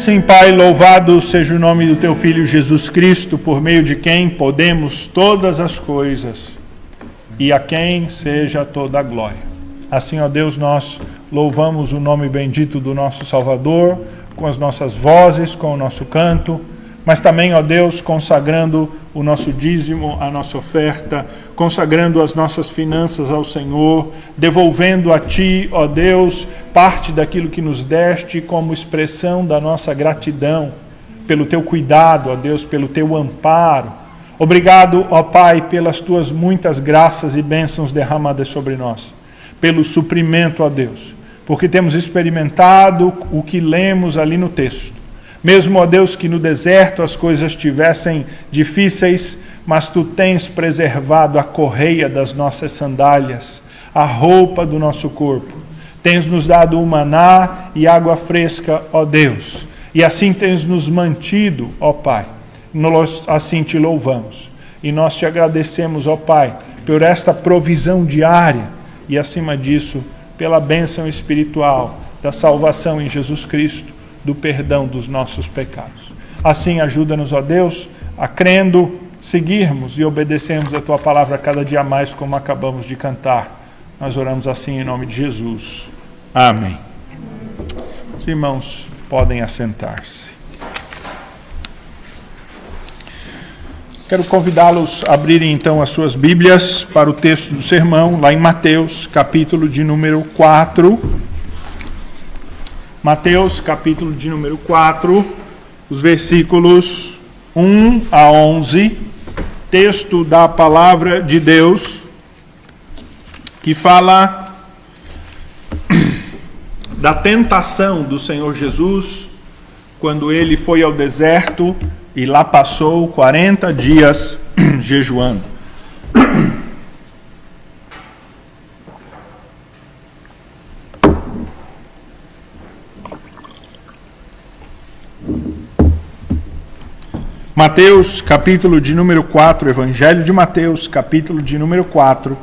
Sim, Pai, louvado seja o nome do teu Filho Jesus Cristo, por meio de quem podemos todas as coisas e a quem seja toda a glória. Assim, ó Deus, nós louvamos o nome bendito do nosso Salvador com as nossas vozes, com o nosso canto mas também, ó Deus, consagrando o nosso dízimo, a nossa oferta, consagrando as nossas finanças ao Senhor, devolvendo a Ti, ó Deus, parte daquilo que nos deste como expressão da nossa gratidão pelo Teu cuidado, ó Deus, pelo Teu amparo. Obrigado, ó Pai, pelas Tuas muitas graças e bênçãos derramadas sobre nós, pelo suprimento, ó Deus, porque temos experimentado o que lemos ali no texto mesmo, ó Deus, que no deserto as coisas estivessem difíceis, mas tu tens preservado a correia das nossas sandálias, a roupa do nosso corpo. Tens nos dado o maná e água fresca, ó Deus. E assim tens nos mantido, ó Pai. Nós assim te louvamos. E nós te agradecemos, ó Pai, por esta provisão diária e, acima disso, pela bênção espiritual da salvação em Jesus Cristo do perdão dos nossos pecados. Assim, ajuda-nos, ó Deus, a crendo, seguirmos e obedecermos a tua palavra cada dia mais, como acabamos de cantar. Nós oramos assim em nome de Jesus. Amém. Os irmãos podem assentar-se. Quero convidá-los a abrirem então as suas Bíblias para o texto do sermão, lá em Mateus, capítulo de número 4. Mateus, capítulo de número 4, os versículos 1 a 11, texto da palavra de Deus, que fala da tentação do Senhor Jesus quando ele foi ao deserto e lá passou 40 dias jejuando. Mateus, capítulo de número 4, Evangelho de Mateus, capítulo de número 4.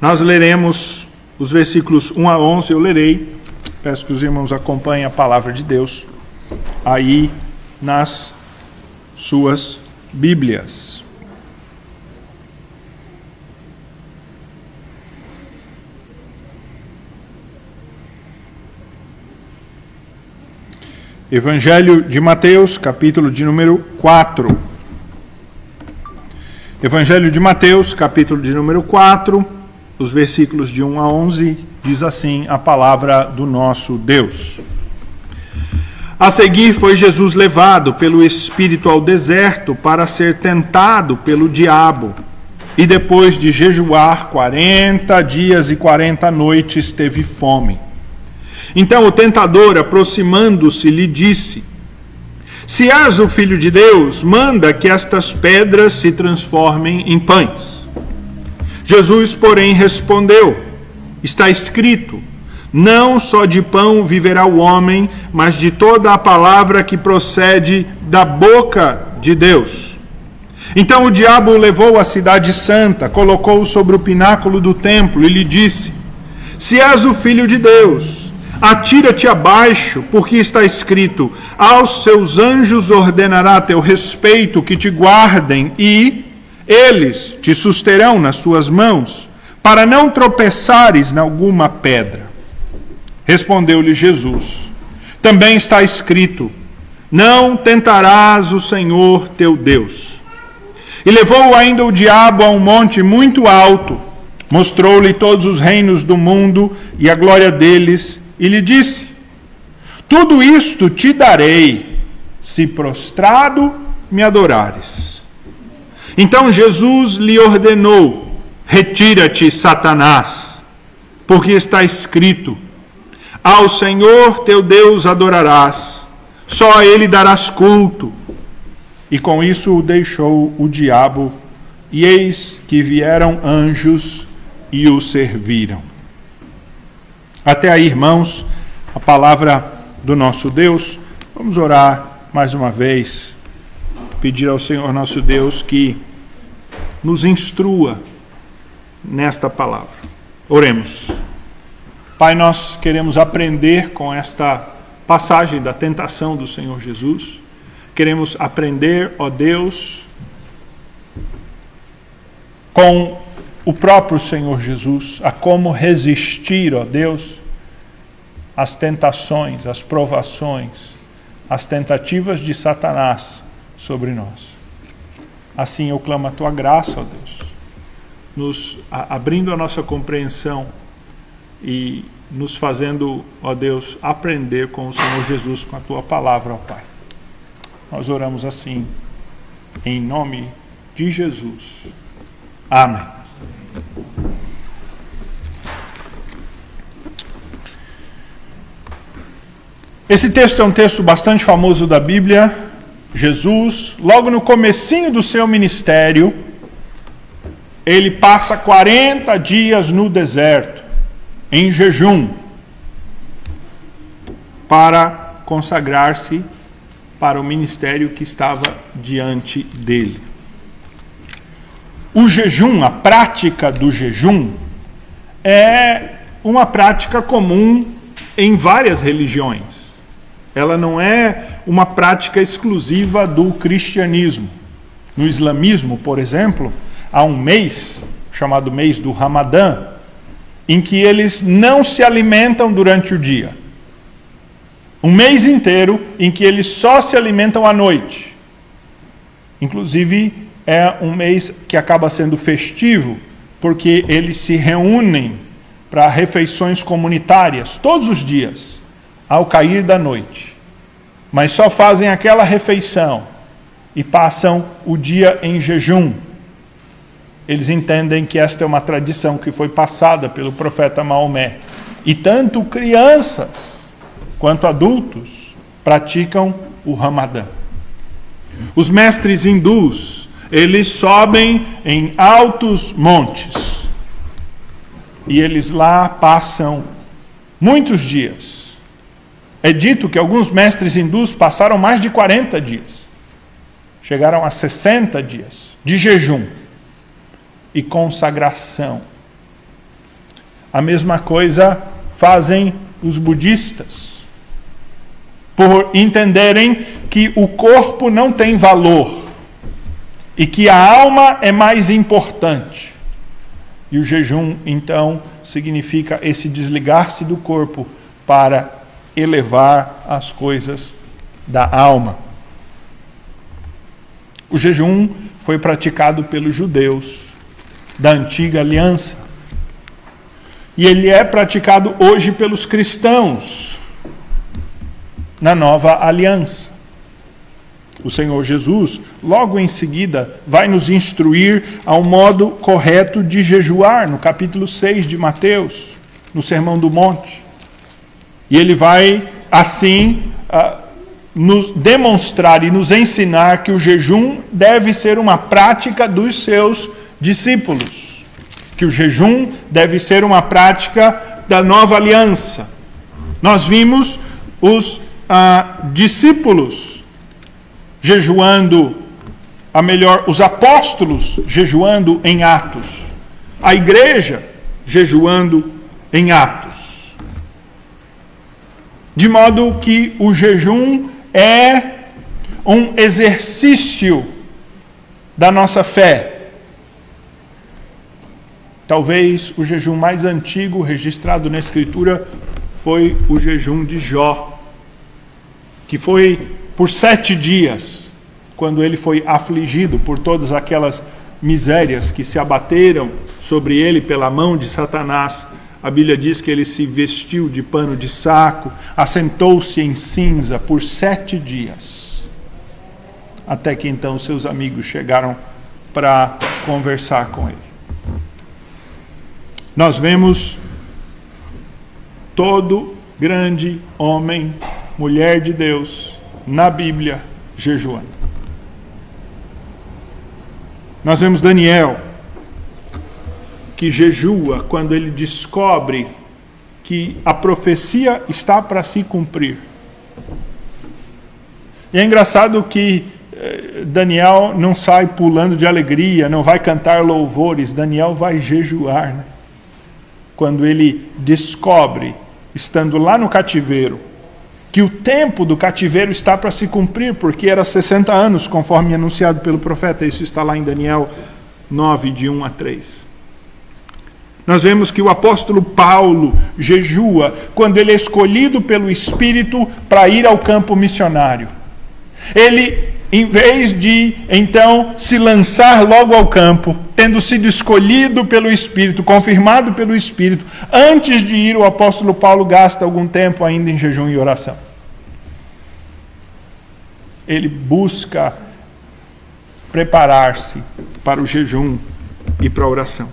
Nós leremos os versículos 1 a 11, eu lerei. Peço que os irmãos acompanhem a palavra de Deus aí nas suas Bíblias. Evangelho de Mateus, capítulo de número 4. Evangelho de Mateus, capítulo de número 4, os versículos de 1 a 11, diz assim a palavra do nosso Deus. A seguir foi Jesus levado pelo Espírito ao deserto para ser tentado pelo diabo. E depois de jejuar quarenta dias e quarenta noites, teve fome. Então o tentador, aproximando-se, lhe disse: Se és o filho de Deus, manda que estas pedras se transformem em pães. Jesus, porém, respondeu: Está escrito: Não só de pão viverá o homem, mas de toda a palavra que procede da boca de Deus. Então o diabo o levou à cidade santa, colocou-o sobre o pináculo do templo e lhe disse: Se és o filho de Deus, Atira-te abaixo, porque está escrito: Aos seus anjos ordenará teu respeito que te guardem, e eles te susterão nas suas mãos, para não tropeçares em alguma pedra. Respondeu-lhe Jesus: Também está escrito: Não tentarás o Senhor teu Deus. E levou ainda o diabo a um monte muito alto, mostrou-lhe todos os reinos do mundo e a glória deles e lhe disse: Tudo isto te darei, se prostrado me adorares. Então Jesus lhe ordenou: Retira-te, Satanás, porque está escrito: Ao Senhor teu Deus adorarás, só a ele darás culto. E com isso o deixou o diabo, e eis que vieram anjos e o serviram. Até aí, irmãos, a palavra do nosso Deus. Vamos orar mais uma vez, pedir ao Senhor nosso Deus que nos instrua nesta palavra. Oremos. Pai, nós queremos aprender com esta passagem da tentação do Senhor Jesus. Queremos aprender, ó Deus, com o próprio Senhor Jesus, a como resistir, ó Deus, às tentações, às provações, às tentativas de Satanás sobre nós. Assim eu clamo a tua graça, ó Deus, nos a, abrindo a nossa compreensão e nos fazendo, ó Deus, aprender com o Senhor Jesus, com a tua palavra, ó Pai. Nós oramos assim, em nome de Jesus. Amém. Esse texto é um texto bastante famoso da Bíblia. Jesus, logo no comecinho do seu ministério, ele passa 40 dias no deserto, em jejum, para consagrar-se para o ministério que estava diante dele. O jejum, a prática do jejum, é uma prática comum em várias religiões. Ela não é uma prática exclusiva do cristianismo. No islamismo, por exemplo, há um mês, chamado mês do Ramadã, em que eles não se alimentam durante o dia. Um mês inteiro em que eles só se alimentam à noite. Inclusive, é um mês que acaba sendo festivo, porque eles se reúnem para refeições comunitárias todos os dias, ao cair da noite. Mas só fazem aquela refeição e passam o dia em jejum. Eles entendem que esta é uma tradição que foi passada pelo profeta Maomé. E tanto crianças quanto adultos praticam o Ramadã. Os mestres hindus eles sobem em altos montes. E eles lá passam muitos dias. É dito que alguns mestres hindus passaram mais de 40 dias. Chegaram a 60 dias de jejum e consagração. A mesma coisa fazem os budistas. Por entenderem que o corpo não tem valor e que a alma é mais importante. E o jejum, então, significa esse desligar-se do corpo para elevar as coisas da alma. O jejum foi praticado pelos judeus da antiga aliança. E ele é praticado hoje pelos cristãos na nova aliança o Senhor Jesus, logo em seguida, vai nos instruir ao modo correto de jejuar, no capítulo 6 de Mateus, no Sermão do Monte. E ele vai, assim, uh, nos demonstrar e nos ensinar que o jejum deve ser uma prática dos seus discípulos, que o jejum deve ser uma prática da nova aliança. Nós vimos os uh, discípulos jejuando, a melhor, os apóstolos jejuando em Atos, a igreja jejuando em Atos. De modo que o jejum é um exercício da nossa fé. Talvez o jejum mais antigo registrado na Escritura foi o jejum de Jó, que foi por sete dias, quando ele foi afligido por todas aquelas misérias que se abateram sobre ele pela mão de Satanás. A Bíblia diz que ele se vestiu de pano de saco, assentou-se em cinza por sete dias. Até que então seus amigos chegaram para conversar com ele. Nós vemos todo grande homem, mulher de Deus, na Bíblia jejuando. Nós vemos Daniel, que jejua quando ele descobre que a profecia está para se cumprir. E é engraçado que eh, Daniel não sai pulando de alegria, não vai cantar louvores, Daniel vai jejuar. Né? quando ele descobre, estando lá no cativeiro, que o tempo do cativeiro está para se cumprir, porque era 60 anos, conforme anunciado pelo profeta. Isso está lá em Daniel 9, de 1 a 3. Nós vemos que o apóstolo Paulo jejua quando ele é escolhido pelo Espírito para ir ao campo missionário. Ele, em vez de então se lançar logo ao campo, tendo sido escolhido pelo Espírito, confirmado pelo Espírito, antes de ir, o apóstolo Paulo gasta algum tempo ainda em jejum e oração. Ele busca preparar-se para o jejum e para a oração.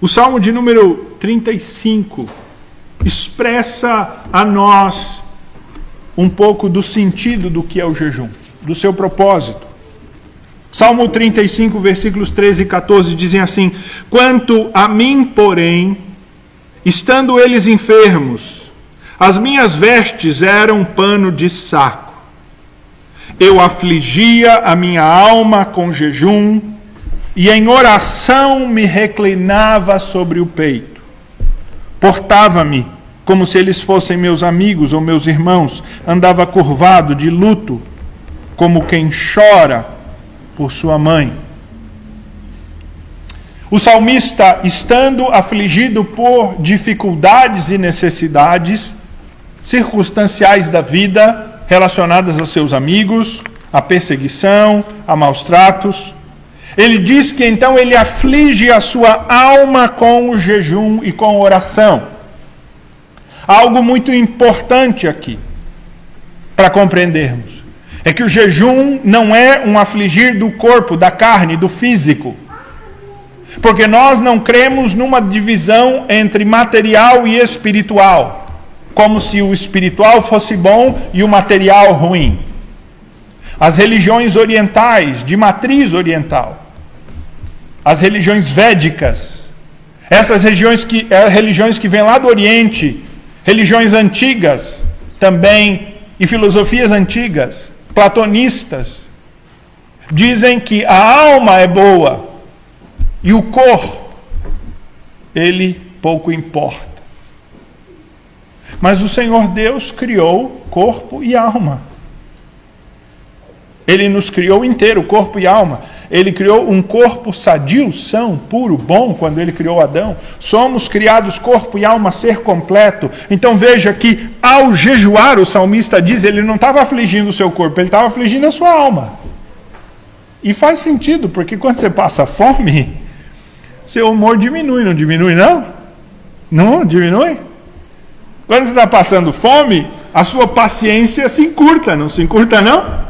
O Salmo de número 35 expressa a nós um pouco do sentido do que é o jejum, do seu propósito. Salmo 35, versículos 13 e 14 dizem assim: Quanto a mim, porém, estando eles enfermos, as minhas vestes eram pano de saco. Eu afligia a minha alma com jejum e em oração me reclinava sobre o peito. Portava-me como se eles fossem meus amigos ou meus irmãos, andava curvado de luto, como quem chora por sua mãe. O salmista, estando afligido por dificuldades e necessidades circunstanciais da vida, relacionadas a seus amigos, a perseguição, a maus tratos, ele diz que então ele aflige a sua alma com o jejum e com oração. Algo muito importante aqui para compreendermos é que o jejum não é um afligir do corpo, da carne, do físico. Porque nós não cremos numa divisão entre material e espiritual, como se o espiritual fosse bom e o material ruim. As religiões orientais, de matriz oriental, as religiões védicas, essas religiões que, é, religiões que vêm lá do Oriente, religiões antigas também, e filosofias antigas, platonistas, dizem que a alma é boa e o corpo, ele pouco importa. Mas o Senhor Deus criou corpo e alma. Ele nos criou inteiro, corpo e alma. Ele criou um corpo sadio, são, puro, bom, quando ele criou Adão. Somos criados corpo e alma, ser completo. Então veja que ao jejuar, o salmista diz, ele não estava afligindo o seu corpo, ele estava afligindo a sua alma. E faz sentido, porque quando você passa fome, seu humor diminui, não diminui não? Não diminui? Quando você está passando fome, a sua paciência se encurta, não se encurta não?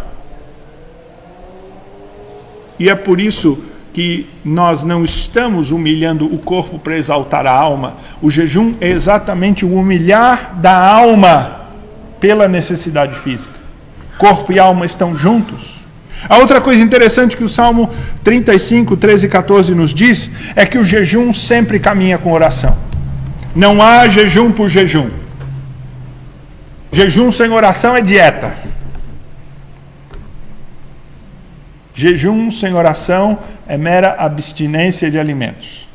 E é por isso que nós não estamos humilhando o corpo para exaltar a alma. O jejum é exatamente o humilhar da alma pela necessidade física. Corpo e alma estão juntos. A outra coisa interessante que o Salmo 35, 13 e 14 nos diz é que o jejum sempre caminha com oração. Não há jejum por jejum. Jejum sem oração é dieta. Jejum sem oração é mera abstinência de alimentos.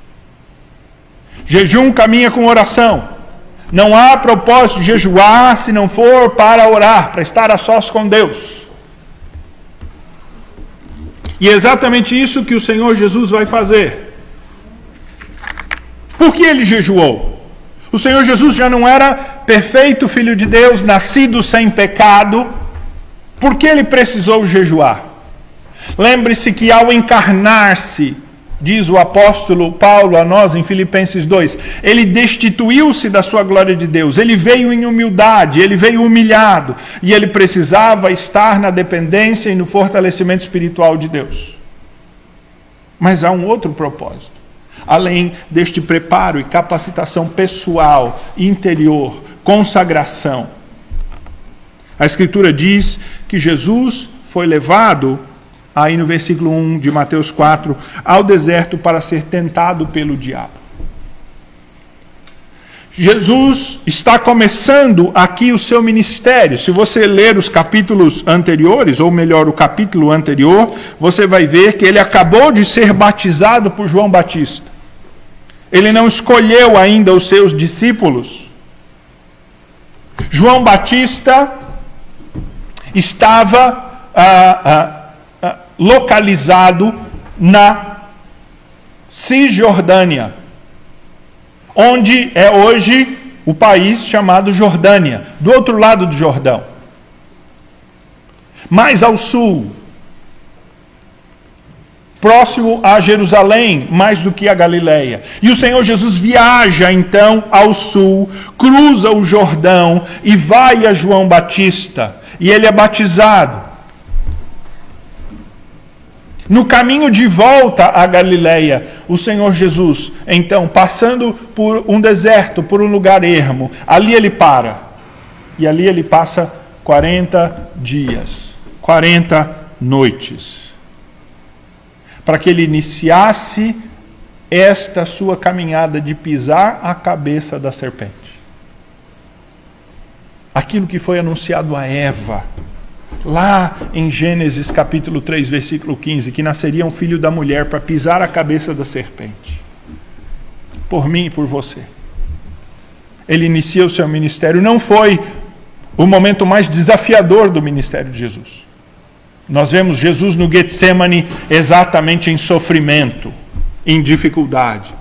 Jejum caminha com oração. Não há propósito de jejuar se não for para orar, para estar a sós com Deus. E é exatamente isso que o Senhor Jesus vai fazer. Por que ele jejuou? O Senhor Jesus já não era perfeito filho de Deus, nascido sem pecado. Por que ele precisou jejuar? Lembre-se que ao encarnar-se, diz o apóstolo Paulo a nós em Filipenses 2, ele destituiu-se da sua glória de Deus, ele veio em humildade, ele veio humilhado, e ele precisava estar na dependência e no fortalecimento espiritual de Deus. Mas há um outro propósito. Além deste preparo e capacitação pessoal, interior, consagração. A Escritura diz que Jesus foi levado aí no versículo 1 de Mateus 4, ao deserto para ser tentado pelo diabo. Jesus está começando aqui o seu ministério. Se você ler os capítulos anteriores, ou melhor, o capítulo anterior, você vai ver que ele acabou de ser batizado por João Batista. Ele não escolheu ainda os seus discípulos. João Batista estava ah, ah, localizado na Cisjordânia onde é hoje o país chamado Jordânia, do outro lado do Jordão. Mais ao sul, próximo a Jerusalém, mais do que a Galileia. E o Senhor Jesus viaja então ao sul, cruza o Jordão e vai a João Batista, e ele é batizado. No caminho de volta a Galiléia, o Senhor Jesus, então, passando por um deserto, por um lugar ermo, ali ele para. E ali ele passa 40 dias, 40 noites. Para que ele iniciasse esta sua caminhada de pisar a cabeça da serpente. Aquilo que foi anunciado a Eva lá em Gênesis capítulo 3, versículo 15, que nasceria um filho da mulher para pisar a cabeça da serpente. Por mim e por você. Ele inicia o seu ministério. Não foi o momento mais desafiador do ministério de Jesus. Nós vemos Jesus no Getsemane exatamente em sofrimento, em dificuldade.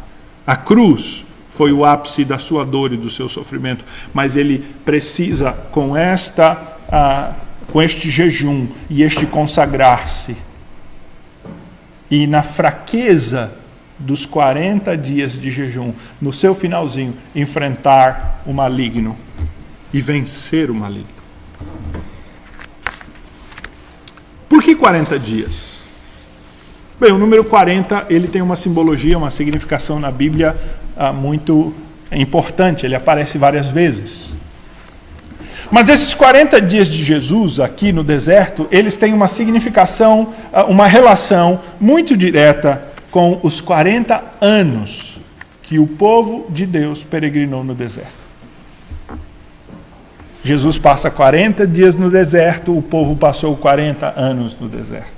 A cruz foi o ápice da sua dor e do seu sofrimento, mas ele precisa, com esta ah, com este jejum e este consagrar-se. E na fraqueza dos 40 dias de jejum, no seu finalzinho, enfrentar o maligno e vencer o maligno. Por que 40 dias? Bem, o número 40 ele tem uma simbologia, uma significação na Bíblia ah, muito importante. Ele aparece várias vezes. Mas esses 40 dias de Jesus aqui no deserto, eles têm uma significação, ah, uma relação muito direta com os 40 anos que o povo de Deus peregrinou no deserto. Jesus passa 40 dias no deserto, o povo passou 40 anos no deserto.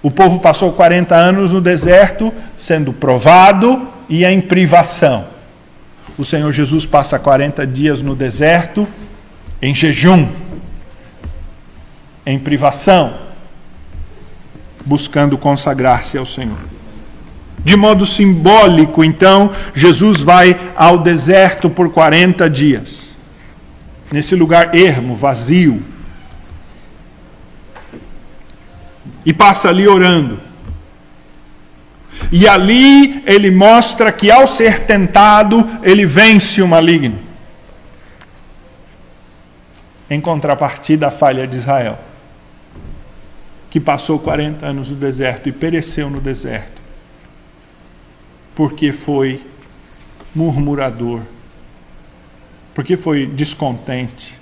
O povo passou 40 anos no deserto sendo provado e em privação o Senhor Jesus passa 40 dias no deserto, em jejum, em privação, buscando consagrar-se ao Senhor. De modo simbólico, então, Jesus vai ao deserto por 40 dias, nesse lugar ermo, vazio, e passa ali orando. E ali ele mostra que ao ser tentado, ele vence o maligno. Em contrapartida, a falha de Israel, que passou 40 anos no deserto e pereceu no deserto, porque foi murmurador, porque foi descontente,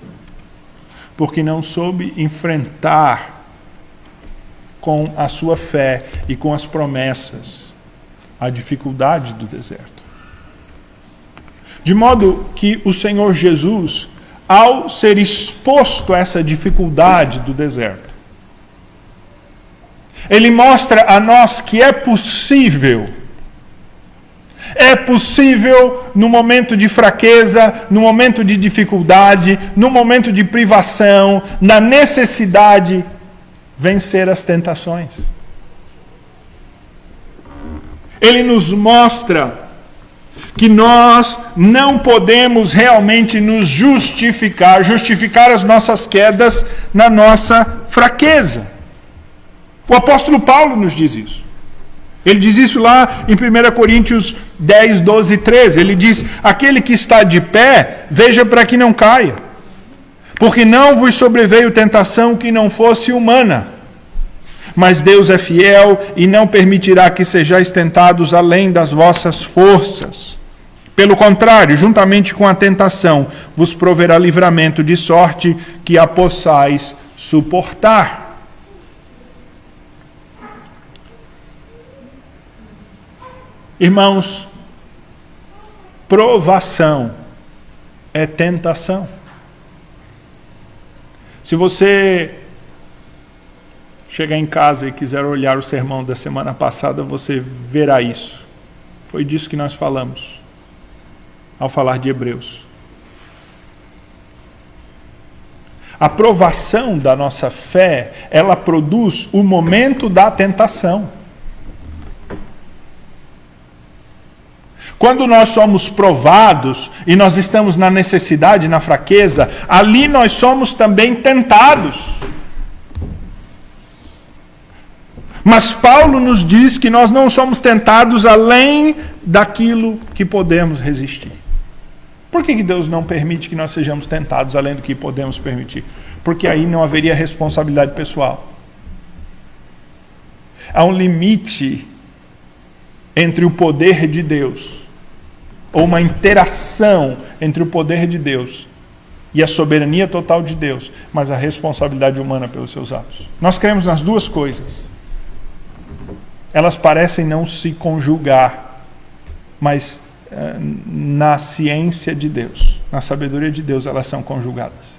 porque não soube enfrentar com a sua fé e com as promessas a dificuldade do deserto. De modo que o Senhor Jesus, ao ser exposto a essa dificuldade do deserto, ele mostra a nós que é possível é possível, no momento de fraqueza, no momento de dificuldade, no momento de privação, na necessidade, vencer as tentações. Ele nos mostra que nós não podemos realmente nos justificar, justificar as nossas quedas na nossa fraqueza. O apóstolo Paulo nos diz isso. Ele diz isso lá em 1 Coríntios 10, 12 e 13. Ele diz: Aquele que está de pé, veja para que não caia, porque não vos sobreveio tentação que não fosse humana mas Deus é fiel e não permitirá que sejais tentados além das vossas forças. Pelo contrário, juntamente com a tentação, vos proverá livramento de sorte que a possais suportar. Irmãos, provação é tentação. Se você chegar em casa e quiser olhar o sermão da semana passada, você verá isso. Foi disso que nós falamos ao falar de Hebreus. A provação da nossa fé, ela produz o momento da tentação. Quando nós somos provados e nós estamos na necessidade, na fraqueza, ali nós somos também tentados. Mas Paulo nos diz que nós não somos tentados além daquilo que podemos resistir. Por que, que Deus não permite que nós sejamos tentados além do que podemos permitir? Porque aí não haveria responsabilidade pessoal. Há um limite entre o poder de Deus, ou uma interação entre o poder de Deus e a soberania total de Deus, mas a responsabilidade humana pelos seus atos. Nós cremos nas duas coisas. Elas parecem não se conjugar, mas eh, na ciência de Deus, na sabedoria de Deus, elas são conjugadas.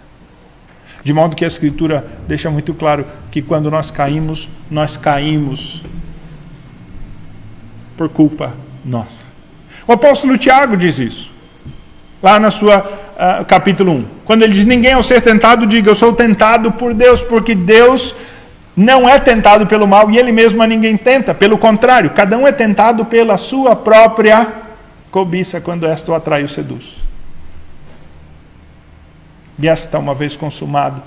De modo que a Escritura deixa muito claro que quando nós caímos, nós caímos por culpa nossa. O apóstolo Tiago diz isso, lá na sua uh, capítulo 1. Quando ele diz: Ninguém ao ser tentado, diga, eu sou tentado por Deus, porque Deus não é tentado pelo mal e ele mesmo a ninguém tenta. Pelo contrário, cada um é tentado pela sua própria cobiça, quando esta o atrai e seduz. E esta, uma vez consumado,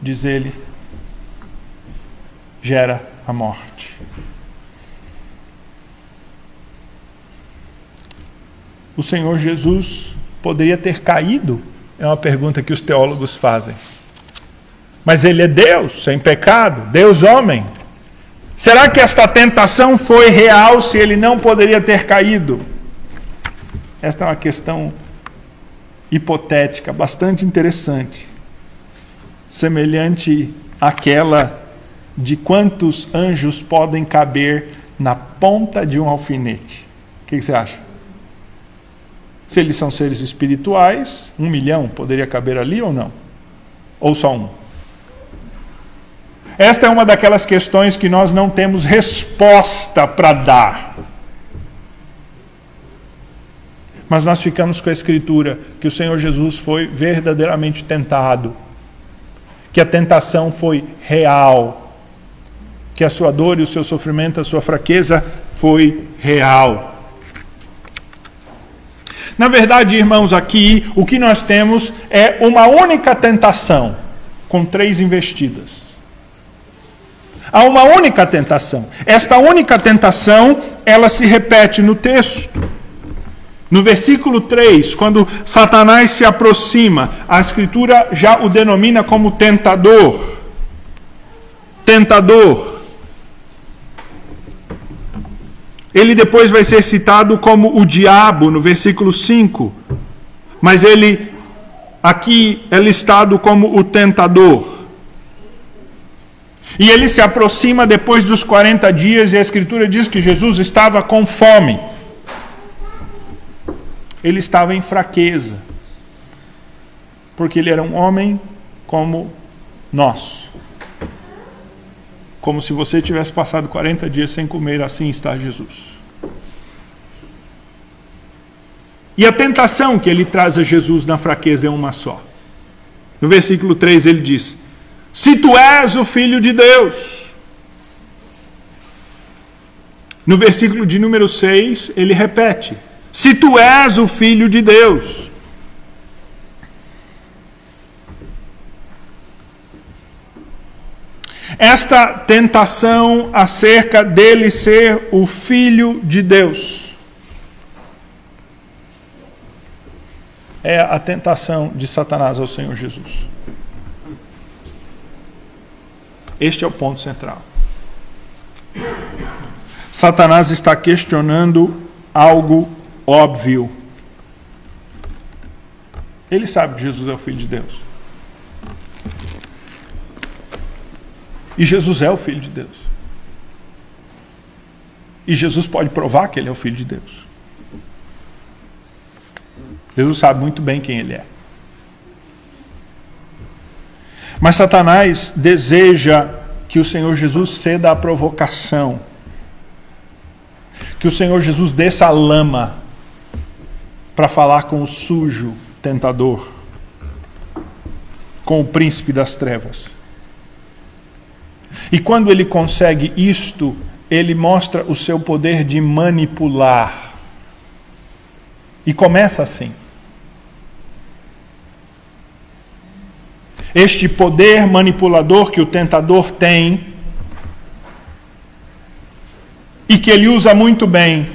diz ele, gera a morte. o Senhor Jesus poderia ter caído? É uma pergunta que os teólogos fazem. Mas ele é Deus, sem pecado, Deus homem. Será que esta tentação foi real se ele não poderia ter caído? Esta é uma questão hipotética, bastante interessante. Semelhante àquela de quantos anjos podem caber na ponta de um alfinete. O que você acha? Se eles são seres espirituais, um milhão poderia caber ali ou não? Ou só um? Esta é uma daquelas questões que nós não temos resposta para dar. Mas nós ficamos com a Escritura que o Senhor Jesus foi verdadeiramente tentado, que a tentação foi real, que a sua dor e o seu sofrimento, a sua fraqueza foi real. Na verdade, irmãos, aqui o que nós temos é uma única tentação com três investidas. Há uma única tentação. Esta única tentação, ela se repete no texto. No versículo 3, quando Satanás se aproxima, a Escritura já o denomina como tentador. Tentador. Ele depois vai ser citado como o diabo no versículo 5. Mas ele aqui é listado como o tentador. E ele se aproxima depois dos 40 dias e a escritura diz que Jesus estava com fome. Ele estava em fraqueza. Porque ele era um homem como nós. Como se você tivesse passado 40 dias sem comer, assim está Jesus. E a tentação que ele traz a Jesus na fraqueza é uma só. No versículo 3 ele diz: Se tu és o filho de Deus. No versículo de número 6 ele repete: Se tu és o filho de Deus. esta tentação acerca dele ser o filho de Deus. É a tentação de Satanás ao Senhor Jesus. Este é o ponto central. Satanás está questionando algo óbvio. Ele sabe que Jesus é o Filho de Deus. E Jesus é o Filho de Deus. E Jesus pode provar que ele é o Filho de Deus. Jesus sabe muito bem quem ele é. Mas Satanás deseja que o Senhor Jesus ceda à provocação, que o Senhor Jesus desça a lama para falar com o sujo tentador, com o príncipe das trevas. E quando ele consegue isto, ele mostra o seu poder de manipular. E começa assim. Este poder manipulador que o tentador tem e que ele usa muito bem.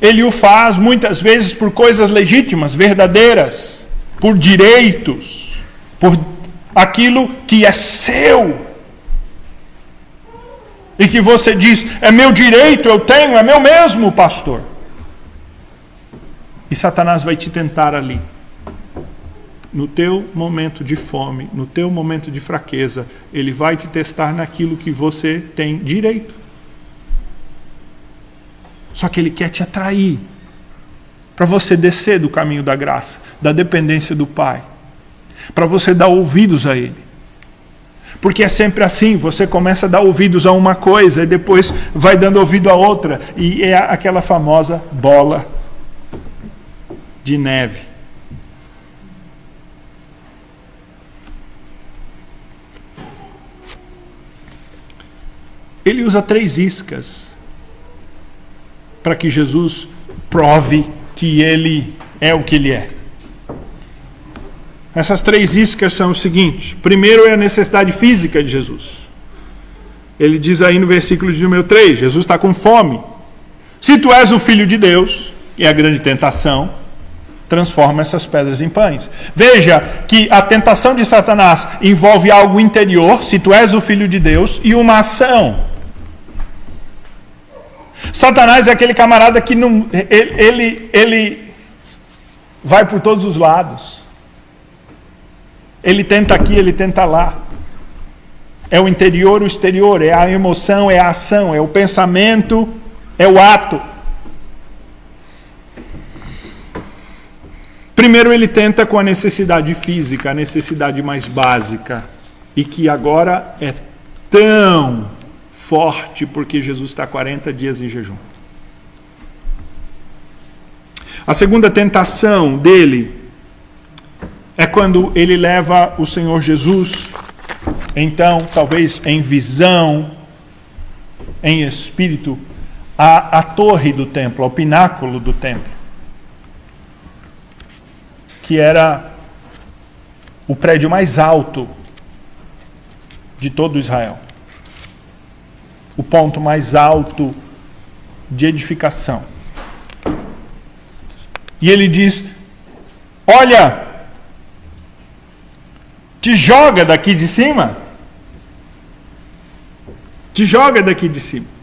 Ele o faz muitas vezes por coisas legítimas, verdadeiras, por direitos, por aquilo que é seu. E que você diz, é meu direito, eu tenho, é meu mesmo, pastor. E Satanás vai te tentar ali no teu momento de fome, no teu momento de fraqueza, ele vai te testar naquilo que você tem direito. Só que ele quer te atrair para você descer do caminho da graça, da dependência do Pai, para você dar ouvidos a ele. Porque é sempre assim, você começa a dar ouvidos a uma coisa e depois vai dando ouvido a outra, e é aquela famosa bola de neve. Ele usa três iscas para que Jesus prove que ele é o que ele é. Essas três iscas são o seguinte: primeiro é a necessidade física de Jesus. Ele diz aí no versículo de número 3: Jesus está com fome. Se tu és o filho de Deus, e é a grande tentação, transforma essas pedras em pães. Veja que a tentação de Satanás envolve algo interior, se tu és o filho de Deus, e uma ação. Satanás é aquele camarada que não, ele, ele, ele vai por todos os lados. Ele tenta aqui, ele tenta lá. É o interior, o exterior, é a emoção, é a ação, é o pensamento, é o ato. Primeiro, ele tenta com a necessidade física, a necessidade mais básica, e que agora é tão forte porque Jesus está 40 dias em jejum. A segunda tentação dele é quando ele leva o Senhor Jesus, então, talvez em visão, em espírito, à, à torre do templo, ao pináculo do templo, que era o prédio mais alto de todo Israel o ponto mais alto de edificação. E ele diz: Olha, te joga daqui de cima. Te joga daqui de cima.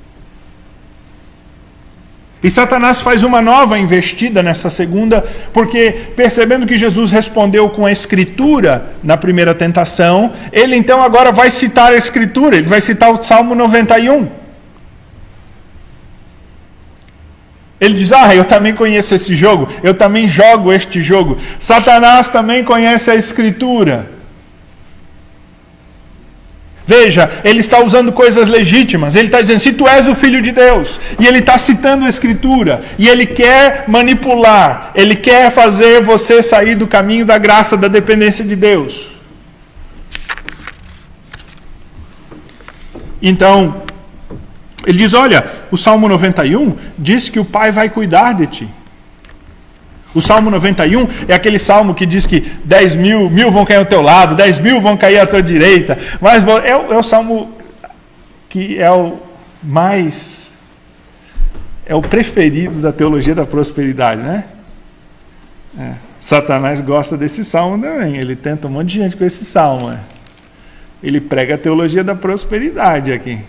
E Satanás faz uma nova investida nessa segunda, porque percebendo que Jesus respondeu com a Escritura na primeira tentação, ele então agora vai citar a Escritura, ele vai citar o Salmo 91. Ele diz: Ah, eu também conheço esse jogo, eu também jogo este jogo. Satanás também conhece a Escritura. Veja, ele está usando coisas legítimas. Ele está dizendo: se tu és o filho de Deus, e ele está citando a Escritura, e ele quer manipular, ele quer fazer você sair do caminho da graça, da dependência de Deus. Então, ele diz: olha, o Salmo 91 diz que o Pai vai cuidar de ti. O Salmo 91 é aquele salmo que diz que 10 mil, mil vão cair ao teu lado, 10 mil vão cair à tua direita. Mas é o, é o salmo que é o mais. É o preferido da teologia da prosperidade, né? É. Satanás gosta desse salmo também. Ele tenta um monte de gente com esse salmo. Né? Ele prega a teologia da prosperidade aqui.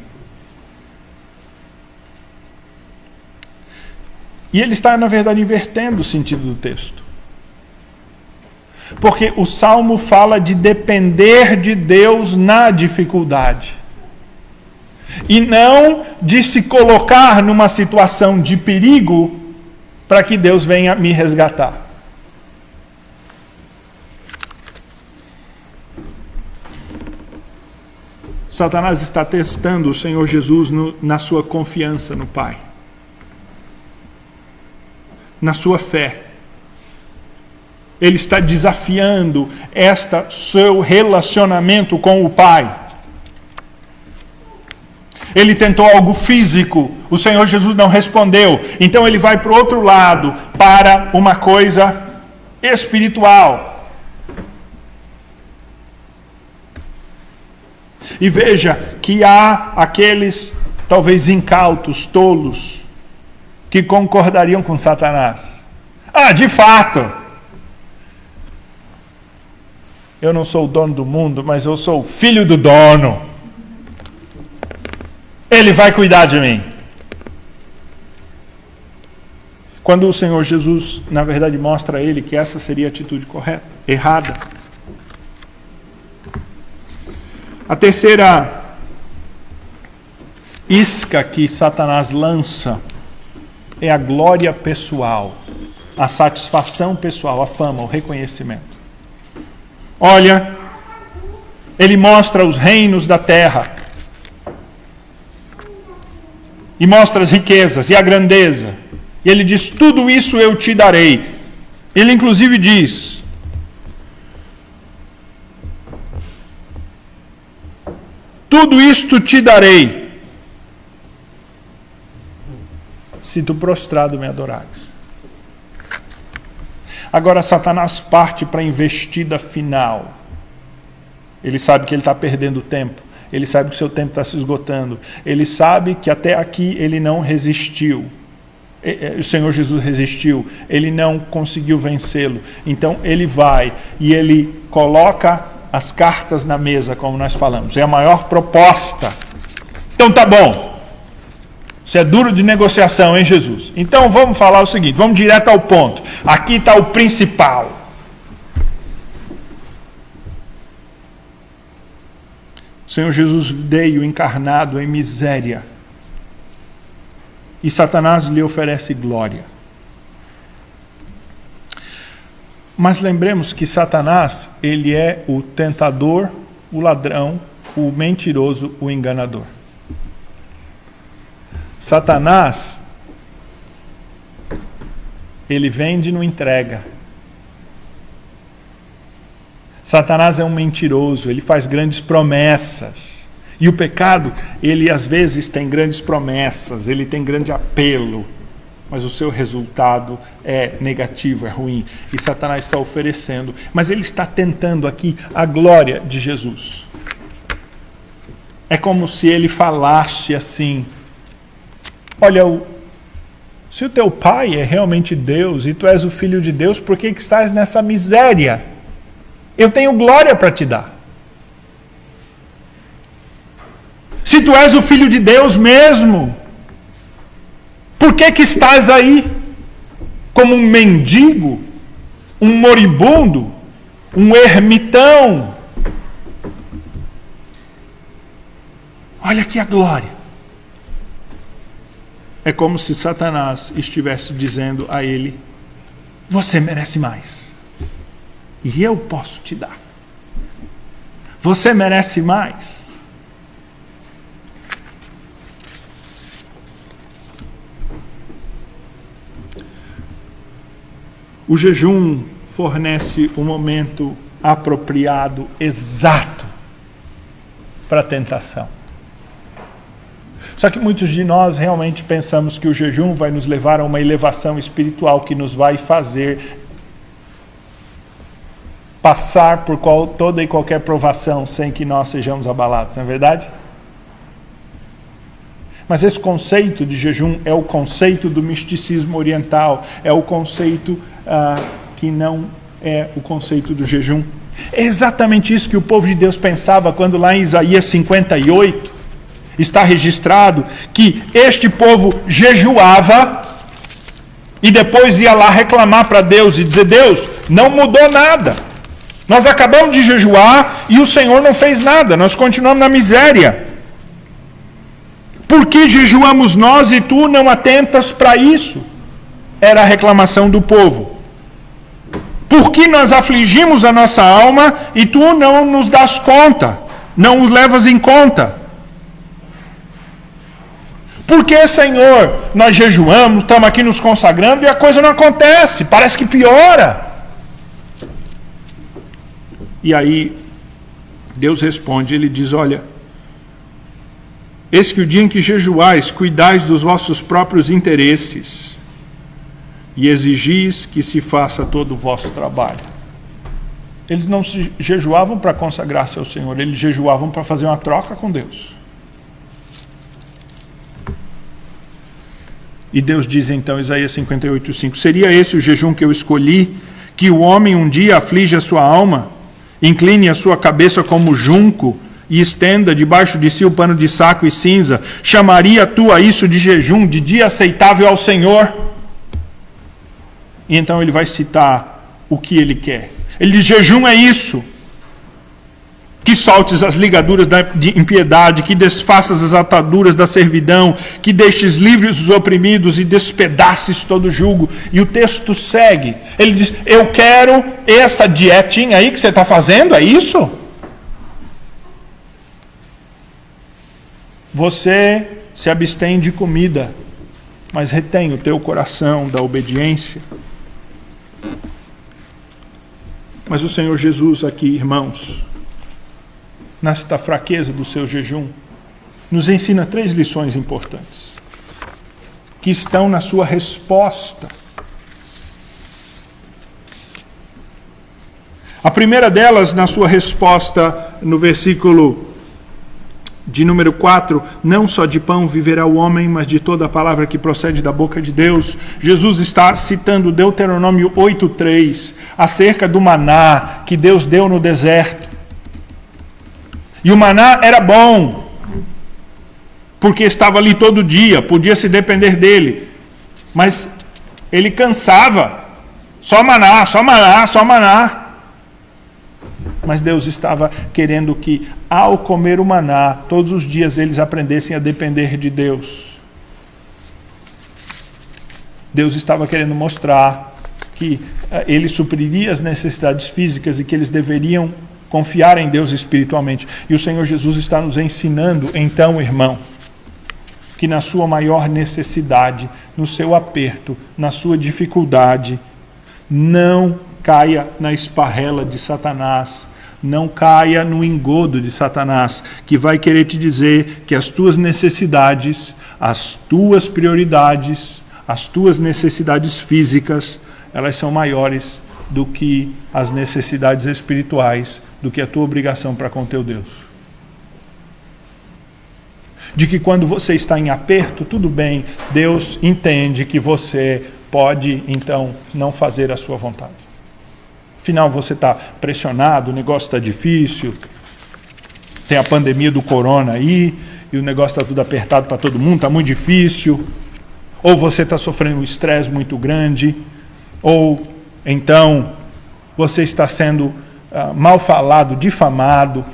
E ele está, na verdade, invertendo o sentido do texto. Porque o salmo fala de depender de Deus na dificuldade. E não de se colocar numa situação de perigo para que Deus venha me resgatar. Satanás está testando o Senhor Jesus no, na sua confiança no Pai, na sua fé. Ele está desafiando esta seu relacionamento com o Pai. Ele tentou algo físico, o Senhor Jesus não respondeu. Então ele vai para o outro lado, para uma coisa espiritual. E veja que há aqueles, talvez incautos, tolos, que concordariam com Satanás. Ah, de fato, eu não sou o dono do mundo, mas eu sou o filho do dono. Ele vai cuidar de mim. Quando o Senhor Jesus, na verdade, mostra a ele que essa seria a atitude correta, errada. A terceira isca que Satanás lança é a glória pessoal, a satisfação pessoal, a fama, o reconhecimento. Olha, ele mostra os reinos da terra e mostra as riquezas e a grandeza. E ele diz: Tudo isso eu te darei. Ele, inclusive, diz: Tudo isto te darei, se tu prostrado me adorares. Agora Satanás parte para a investida final. Ele sabe que ele está perdendo tempo. Ele sabe que o seu tempo está se esgotando. Ele sabe que até aqui ele não resistiu. O Senhor Jesus resistiu. Ele não conseguiu vencê-lo. Então ele vai e ele coloca as cartas na mesa, como nós falamos. É a maior proposta. Então tá bom. Isso é duro de negociação, hein, Jesus? Então vamos falar o seguinte: vamos direto ao ponto. Aqui está o principal. O Senhor Jesus veio encarnado em miséria. E Satanás lhe oferece glória. Mas lembremos que Satanás, ele é o tentador, o ladrão, o mentiroso, o enganador. Satanás, ele vende e não entrega. Satanás é um mentiroso, ele faz grandes promessas. E o pecado, ele às vezes tem grandes promessas, ele tem grande apelo, mas o seu resultado é negativo, é ruim. E Satanás está oferecendo, mas ele está tentando aqui a glória de Jesus. É como se ele falasse assim: Olha, o, se o teu pai é realmente Deus e tu és o filho de Deus, por que, que estás nessa miséria? Eu tenho glória para te dar. Se tu és o filho de Deus mesmo, por que que estás aí como um mendigo, um moribundo, um ermitão? Olha aqui a glória. É como se Satanás estivesse dizendo a ele: Você merece mais. E eu posso te dar. Você merece mais. O jejum fornece o um momento apropriado, exato, para a tentação. Só que muitos de nós realmente pensamos que o jejum vai nos levar a uma elevação espiritual que nos vai fazer passar por qual, toda e qualquer provação sem que nós sejamos abalados, não é verdade? Mas esse conceito de jejum é o conceito do misticismo oriental, é o conceito ah, que não é o conceito do jejum. É exatamente isso que o povo de Deus pensava quando lá em Isaías 58 está registrado que este povo jejuava e depois ia lá reclamar para Deus e dizer: Deus, não mudou nada. Nós acabamos de jejuar e o Senhor não fez nada, nós continuamos na miséria. Por que jejuamos nós e tu não atentas para isso? era a reclamação do povo. Por que nós afligimos a nossa alma e tu não nos das conta, não os levas em conta? Porque, Senhor, nós jejuamos, estamos aqui nos consagrando e a coisa não acontece, parece que piora. E aí, Deus responde, ele diz: Olha, eis que o dia em que jejuais, cuidais dos vossos próprios interesses e exigis que se faça todo o vosso trabalho. Eles não se jejuavam para consagrar-se ao Senhor, eles jejuavam para fazer uma troca com Deus. E Deus diz então, Isaías 58,5: Seria esse o jejum que eu escolhi, que o homem um dia aflige a sua alma, incline a sua cabeça como junco e estenda debaixo de si o pano de saco e cinza? Chamaria tu a isso de jejum, de dia aceitável ao Senhor? E então ele vai citar o que ele quer. Ele diz: jejum é isso que soltes as ligaduras da impiedade, que desfaças as ataduras da servidão, que deixes livres os oprimidos e despedaces todo jugo. E o texto segue. Ele diz: Eu quero essa dietinha aí que você está fazendo, é isso? Você se abstém de comida, mas retém o teu coração da obediência. Mas o Senhor Jesus aqui, irmãos, nesta fraqueza do seu jejum, nos ensina três lições importantes que estão na sua resposta. A primeira delas, na sua resposta no versículo de número 4, não só de pão viverá o homem, mas de toda a palavra que procede da boca de Deus. Jesus está citando Deuteronômio 8:3 acerca do maná que Deus deu no deserto. E o maná era bom, porque estava ali todo dia, podia se depender dele. Mas ele cansava. Só maná, só maná, só maná. Mas Deus estava querendo que, ao comer o maná, todos os dias eles aprendessem a depender de Deus. Deus estava querendo mostrar que uh, ele supriria as necessidades físicas e que eles deveriam confiar em Deus espiritualmente. E o Senhor Jesus está nos ensinando, então, irmão, que na sua maior necessidade, no seu aperto, na sua dificuldade, não caia na esparrela de Satanás, não caia no engodo de Satanás, que vai querer te dizer que as tuas necessidades, as tuas prioridades, as tuas necessidades físicas, elas são maiores do que as necessidades espirituais do que a tua obrigação para com teu Deus. De que quando você está em aperto, tudo bem, Deus entende que você pode então não fazer a sua vontade. Afinal, você está pressionado, o negócio está difícil, tem a pandemia do corona aí, e o negócio está tudo apertado para todo mundo, está muito difícil. Ou você está sofrendo um estresse muito grande, ou então você está sendo uh, mal falado, difamado,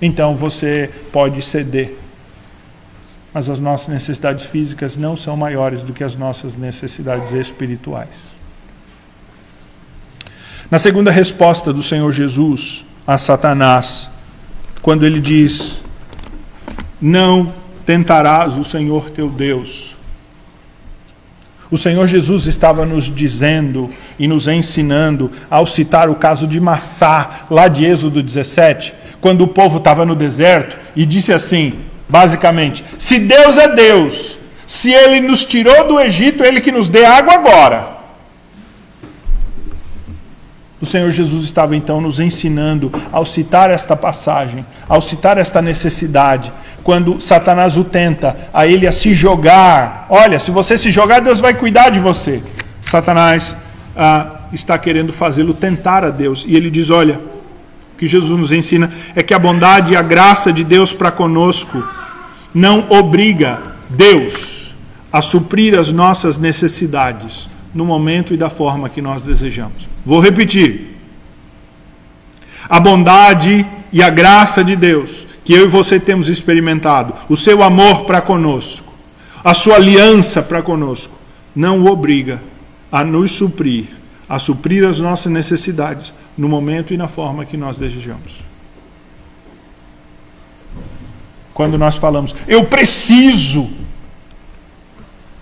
então você pode ceder. Mas as nossas necessidades físicas não são maiores do que as nossas necessidades espirituais. Na segunda resposta do Senhor Jesus a Satanás, quando ele diz: Não tentarás o Senhor teu Deus o Senhor Jesus estava nos dizendo e nos ensinando, ao citar o caso de Massá, lá de Êxodo 17, quando o povo estava no deserto e disse assim, basicamente: Se Deus é Deus, se Ele nos tirou do Egito, Ele que nos dê água agora. O Senhor Jesus estava então nos ensinando, ao citar esta passagem, ao citar esta necessidade, quando Satanás o tenta, a ele a se jogar. Olha, se você se jogar, Deus vai cuidar de você. Satanás ah, está querendo fazê-lo tentar a Deus. E ele diz: Olha, o que Jesus nos ensina é que a bondade e a graça de Deus para conosco não obriga Deus a suprir as nossas necessidades no momento e da forma que nós desejamos. Vou repetir. A bondade e a graça de Deus que eu e você temos experimentado, o seu amor para conosco, a sua aliança para conosco, não o obriga a nos suprir, a suprir as nossas necessidades no momento e na forma que nós desejamos. Quando nós falamos, eu preciso,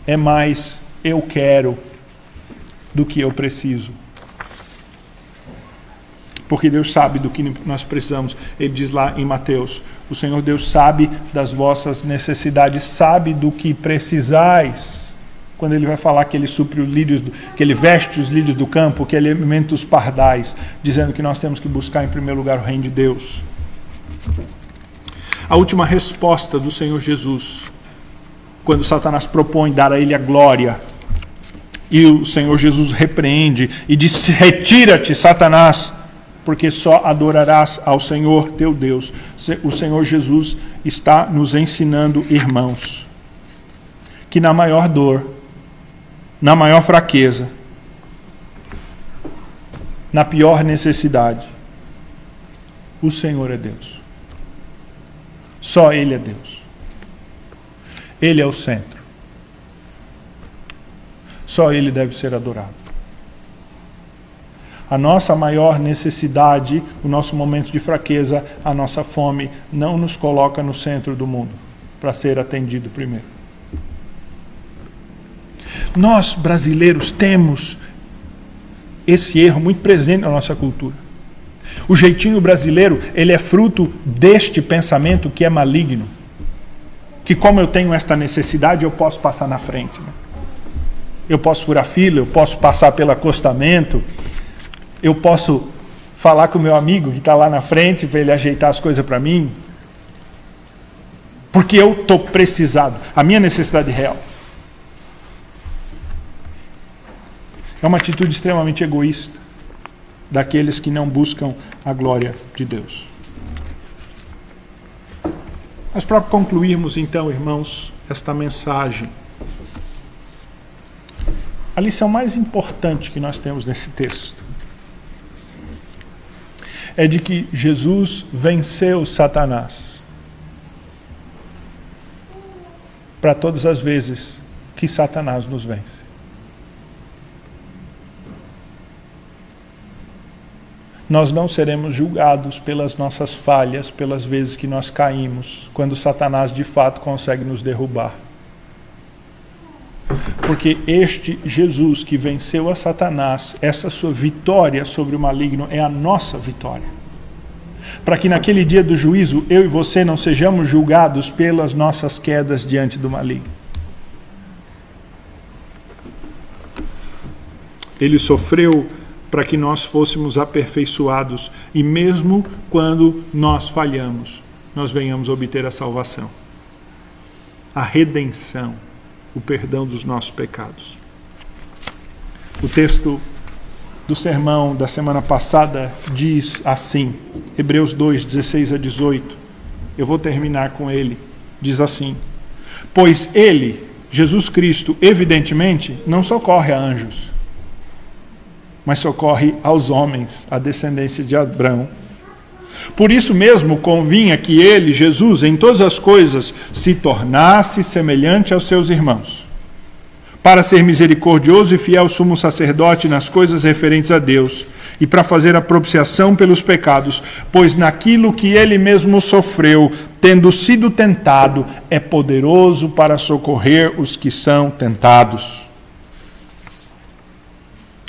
é mais eu quero do que eu preciso. Porque Deus sabe do que nós precisamos. Ele diz lá em Mateus: O Senhor Deus sabe das vossas necessidades, sabe do que precisais quando ele vai falar que ele supre os lírios, do, que ele veste os lírios do campo, que ele alimenta os pardais, dizendo que nós temos que buscar em primeiro lugar o reino de Deus. A última resposta do Senhor Jesus, quando Satanás propõe dar a ele a glória, e o Senhor Jesus repreende e diz: Retira-te, Satanás, porque só adorarás ao Senhor teu Deus. O Senhor Jesus está nos ensinando, irmãos, que na maior dor, na maior fraqueza, na pior necessidade. O Senhor é Deus. Só Ele é Deus. Ele é o centro. Só Ele deve ser adorado. A nossa maior necessidade, o nosso momento de fraqueza, a nossa fome, não nos coloca no centro do mundo para ser atendido primeiro. Nós, brasileiros, temos esse erro muito presente na nossa cultura. O jeitinho brasileiro, ele é fruto deste pensamento que é maligno. Que como eu tenho esta necessidade, eu posso passar na frente. Né? Eu posso furar fila, eu posso passar pelo acostamento, eu posso falar com o meu amigo que está lá na frente para ele ajeitar as coisas para mim. Porque eu estou precisado. A minha necessidade real. É uma atitude extremamente egoísta daqueles que não buscam a glória de Deus. Mas para concluirmos então, irmãos, esta mensagem, a lição mais importante que nós temos nesse texto é de que Jesus venceu Satanás para todas as vezes que Satanás nos vence. nós não seremos julgados pelas nossas falhas, pelas vezes que nós caímos, quando Satanás de fato consegue nos derrubar. Porque este Jesus que venceu a Satanás, essa sua vitória sobre o maligno é a nossa vitória. Para que naquele dia do juízo eu e você não sejamos julgados pelas nossas quedas diante do maligno. Ele sofreu para que nós fôssemos aperfeiçoados e mesmo quando nós falhamos, nós venhamos obter a salvação, a redenção, o perdão dos nossos pecados. O texto do sermão da semana passada diz assim, Hebreus 2, 16 a 18. Eu vou terminar com ele. Diz assim: Pois ele, Jesus Cristo, evidentemente, não socorre a anjos mas socorre aos homens, a descendência de Abraão. Por isso mesmo convinha que ele, Jesus, em todas as coisas, se tornasse semelhante aos seus irmãos, para ser misericordioso e fiel sumo sacerdote nas coisas referentes a Deus, e para fazer a propiciação pelos pecados, pois naquilo que ele mesmo sofreu, tendo sido tentado, é poderoso para socorrer os que são tentados.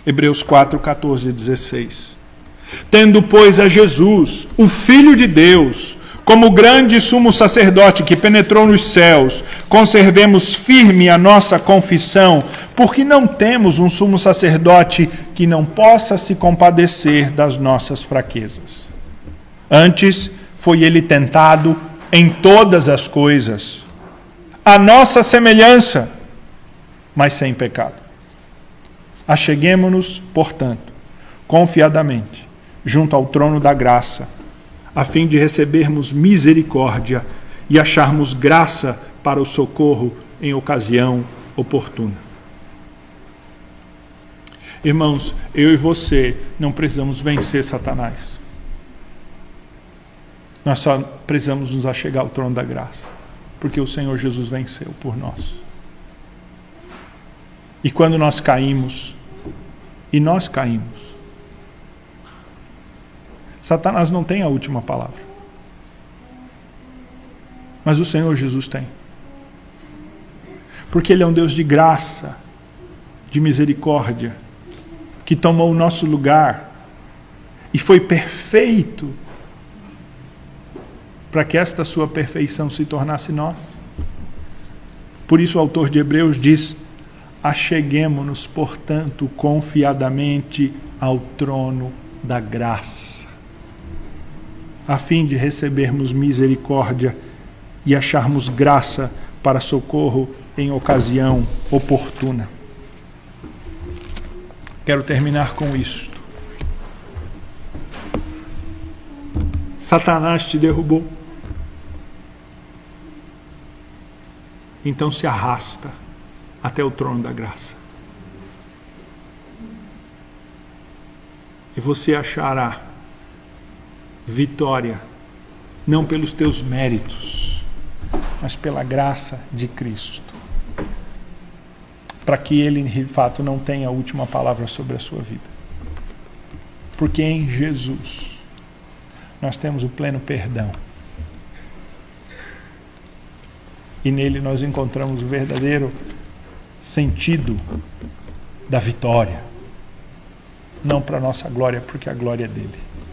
Hebreus 4, 14 e 16. Tendo, pois, a Jesus, o Filho de Deus, como grande sumo sacerdote que penetrou nos céus, conservemos firme a nossa confissão, porque não temos um sumo sacerdote que não possa se compadecer das nossas fraquezas. Antes, foi ele tentado em todas as coisas, a nossa semelhança, mas sem pecado. Acheguemo-nos, portanto, confiadamente, junto ao trono da graça, a fim de recebermos misericórdia e acharmos graça para o socorro em ocasião oportuna. Irmãos, eu e você não precisamos vencer Satanás. Nós só precisamos nos achegar ao trono da graça, porque o Senhor Jesus venceu por nós. E quando nós caímos, e nós caímos, Satanás não tem a última palavra. Mas o Senhor Jesus tem. Porque Ele é um Deus de graça, de misericórdia, que tomou o nosso lugar e foi perfeito para que esta sua perfeição se tornasse nós. Por isso o autor de Hebreus diz: Acheguemo-nos, portanto, confiadamente ao trono da graça, a fim de recebermos misericórdia e acharmos graça para socorro em ocasião oportuna. Quero terminar com isto. Satanás te derrubou. Então se arrasta até o trono da graça. E você achará vitória, não pelos teus méritos, mas pela graça de Cristo. Para que Ele, de fato, não tenha a última palavra sobre a sua vida. Porque em Jesus nós temos o pleno perdão. E nele nós encontramos o verdadeiro sentido da vitória. Não para nossa glória, porque a glória é dele.